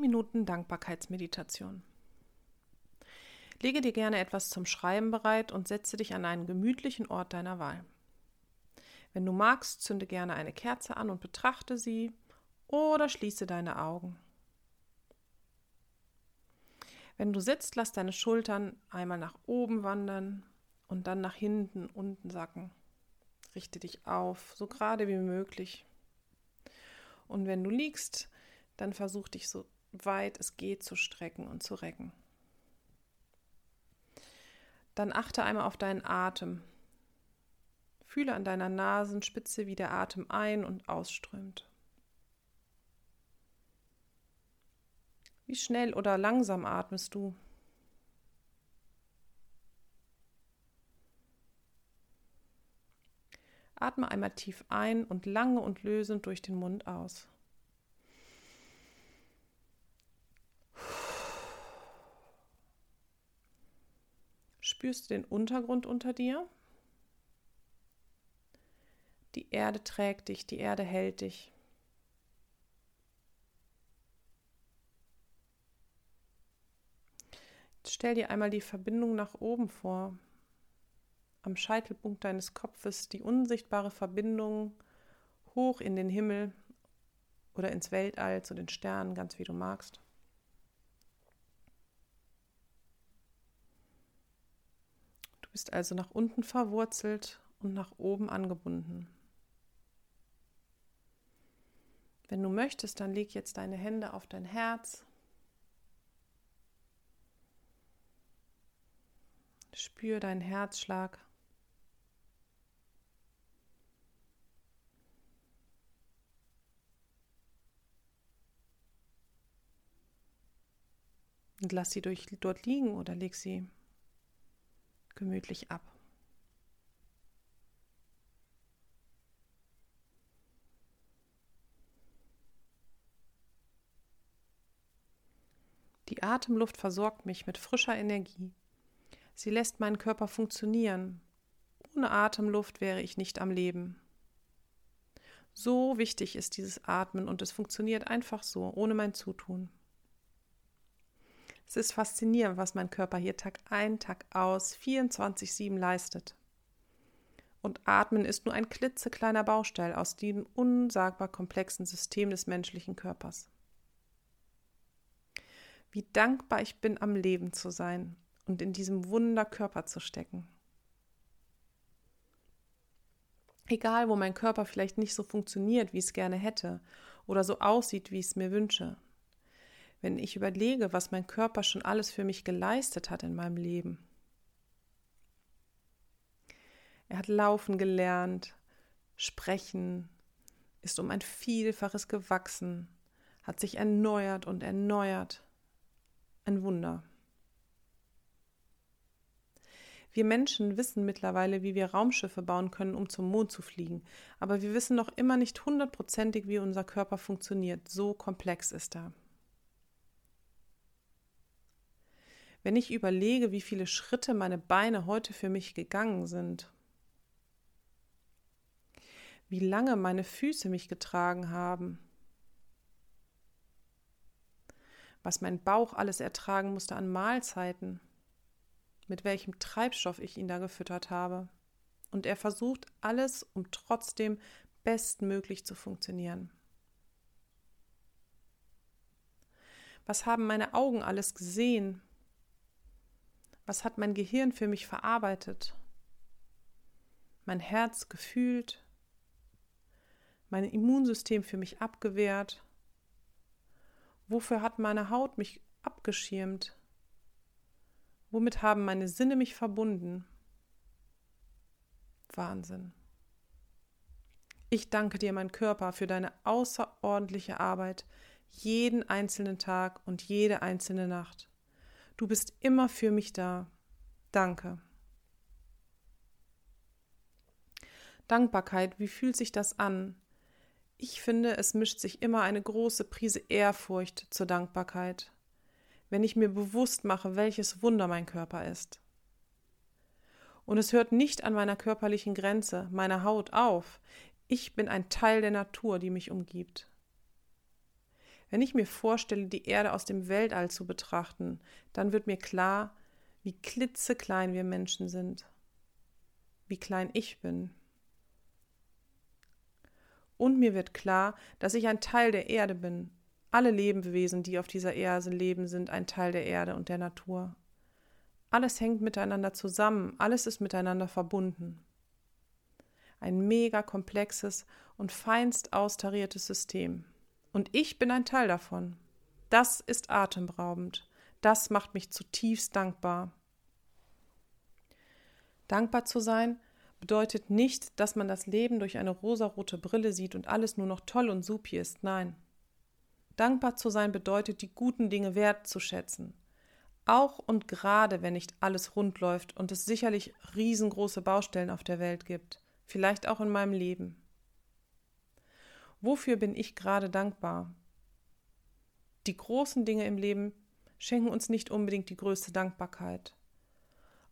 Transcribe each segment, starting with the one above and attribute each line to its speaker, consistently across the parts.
Speaker 1: Minuten Dankbarkeitsmeditation. Lege dir gerne etwas zum Schreiben bereit und setze dich an einen gemütlichen Ort deiner Wahl. Wenn du magst, zünde gerne eine Kerze an und betrachte sie oder schließe deine Augen. Wenn du sitzt, lass deine Schultern einmal nach oben wandern und dann nach hinten, unten sacken. Richte dich auf, so gerade wie möglich. Und wenn du liegst, dann versuch dich so weit es geht zu strecken und zu recken. Dann achte einmal auf deinen Atem. Fühle an deiner Nasenspitze, wie der Atem ein- und ausströmt. Wie schnell oder langsam atmest du? Atme einmal tief ein und lange und lösend durch den Mund aus. Spürst du den Untergrund unter dir? Die Erde trägt dich, die Erde hält dich. Jetzt stell dir einmal die Verbindung nach oben vor. Am Scheitelpunkt deines Kopfes die unsichtbare Verbindung hoch in den Himmel oder ins Weltall zu den Sternen, ganz wie du magst. Du bist also nach unten verwurzelt und nach oben angebunden. Wenn du möchtest, dann leg jetzt deine Hände auf dein Herz. Spür deinen Herzschlag. Und lass sie durch, dort liegen oder leg sie gemütlich ab. Die Atemluft versorgt mich mit frischer Energie. Sie lässt meinen Körper funktionieren. Ohne Atemluft wäre ich nicht am Leben. So wichtig ist dieses Atmen und es funktioniert einfach so, ohne mein Zutun. Es ist faszinierend, was mein Körper hier Tag ein, Tag aus, 24-7 leistet. Und Atmen ist nur ein klitzekleiner Baustein aus diesem unsagbar komplexen System des menschlichen Körpers. Wie dankbar ich bin, am Leben zu sein und in diesem Wunderkörper zu stecken. Egal, wo mein Körper vielleicht nicht so funktioniert, wie es gerne hätte, oder so aussieht, wie ich es mir wünsche, wenn ich überlege, was mein Körper schon alles für mich geleistet hat in meinem Leben. Er hat laufen gelernt, sprechen, ist um ein Vielfaches gewachsen, hat sich erneuert und erneuert. Ein Wunder. Wir Menschen wissen mittlerweile, wie wir Raumschiffe bauen können, um zum Mond zu fliegen, aber wir wissen noch immer nicht hundertprozentig, wie unser Körper funktioniert. So komplex ist er. Wenn ich überlege, wie viele Schritte meine Beine heute für mich gegangen sind, wie lange meine Füße mich getragen haben, was mein Bauch alles ertragen musste an Mahlzeiten, mit welchem Treibstoff ich ihn da gefüttert habe. Und er versucht alles, um trotzdem bestmöglich zu funktionieren. Was haben meine Augen alles gesehen, was hat mein Gehirn für mich verarbeitet? Mein Herz gefühlt? Mein Immunsystem für mich abgewehrt? Wofür hat meine Haut mich abgeschirmt? Womit haben meine Sinne mich verbunden? Wahnsinn. Ich danke dir, mein Körper, für deine außerordentliche Arbeit jeden einzelnen Tag und jede einzelne Nacht. Du bist immer für mich da. Danke. Dankbarkeit, wie fühlt sich das an? Ich finde, es mischt sich immer eine große Prise Ehrfurcht zur Dankbarkeit, wenn ich mir bewusst mache, welches Wunder mein Körper ist. Und es hört nicht an meiner körperlichen Grenze, meiner Haut auf. Ich bin ein Teil der Natur, die mich umgibt. Wenn ich mir vorstelle, die Erde aus dem Weltall zu betrachten, dann wird mir klar, wie klitzeklein wir Menschen sind, wie klein ich bin. Und mir wird klar, dass ich ein Teil der Erde bin. Alle Lebewesen, die auf dieser Erde leben, sind ein Teil der Erde und der Natur. Alles hängt miteinander zusammen, alles ist miteinander verbunden. Ein mega komplexes und feinst austariertes System. Und ich bin ein Teil davon. Das ist atemberaubend. Das macht mich zutiefst dankbar. Dankbar zu sein bedeutet nicht, dass man das Leben durch eine rosarote Brille sieht und alles nur noch toll und supi ist. Nein. Dankbar zu sein bedeutet, die guten Dinge wertzuschätzen. Auch und gerade, wenn nicht alles rund läuft und es sicherlich riesengroße Baustellen auf der Welt gibt, vielleicht auch in meinem Leben. Wofür bin ich gerade dankbar? Die großen Dinge im Leben schenken uns nicht unbedingt die größte Dankbarkeit.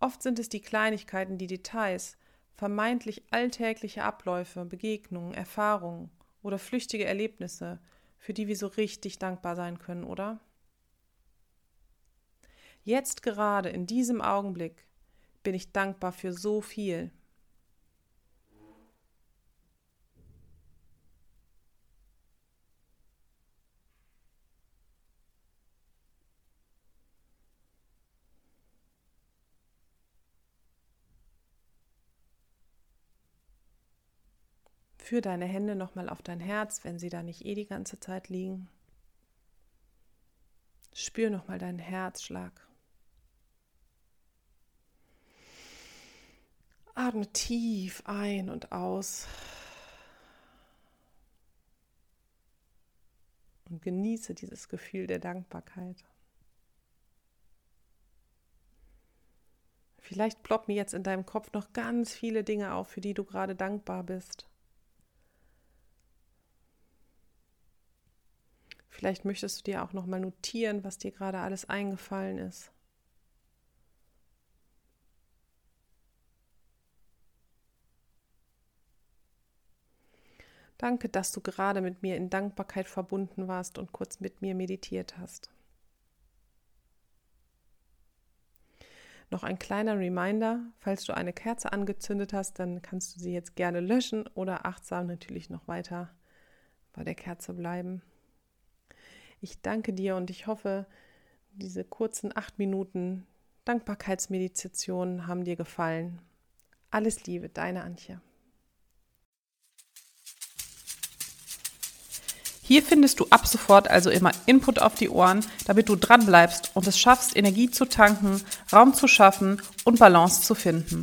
Speaker 1: Oft sind es die Kleinigkeiten, die Details, vermeintlich alltägliche Abläufe, Begegnungen, Erfahrungen oder flüchtige Erlebnisse, für die wir so richtig dankbar sein können, oder? Jetzt gerade in diesem Augenblick bin ich dankbar für so viel. Führ deine Hände nochmal auf dein Herz, wenn sie da nicht eh die ganze Zeit liegen. Spür nochmal deinen Herzschlag. Atme tief ein und aus. Und genieße dieses Gefühl der Dankbarkeit. Vielleicht ploppen jetzt in deinem Kopf noch ganz viele Dinge auf, für die du gerade dankbar bist. Vielleicht möchtest du dir auch noch mal notieren, was dir gerade alles eingefallen ist. Danke, dass du gerade mit mir in Dankbarkeit verbunden warst und kurz mit mir meditiert hast. Noch ein kleiner Reminder, falls du eine Kerze angezündet hast, dann kannst du sie jetzt gerne löschen oder achtsam natürlich noch weiter bei der Kerze bleiben. Ich danke dir und ich hoffe, diese kurzen acht Minuten Dankbarkeitsmeditation haben dir gefallen. Alles Liebe, deine Antje. Hier findest du ab sofort also immer Input auf die Ohren, damit du dran bleibst und es schaffst, Energie zu tanken, Raum zu schaffen und Balance zu finden.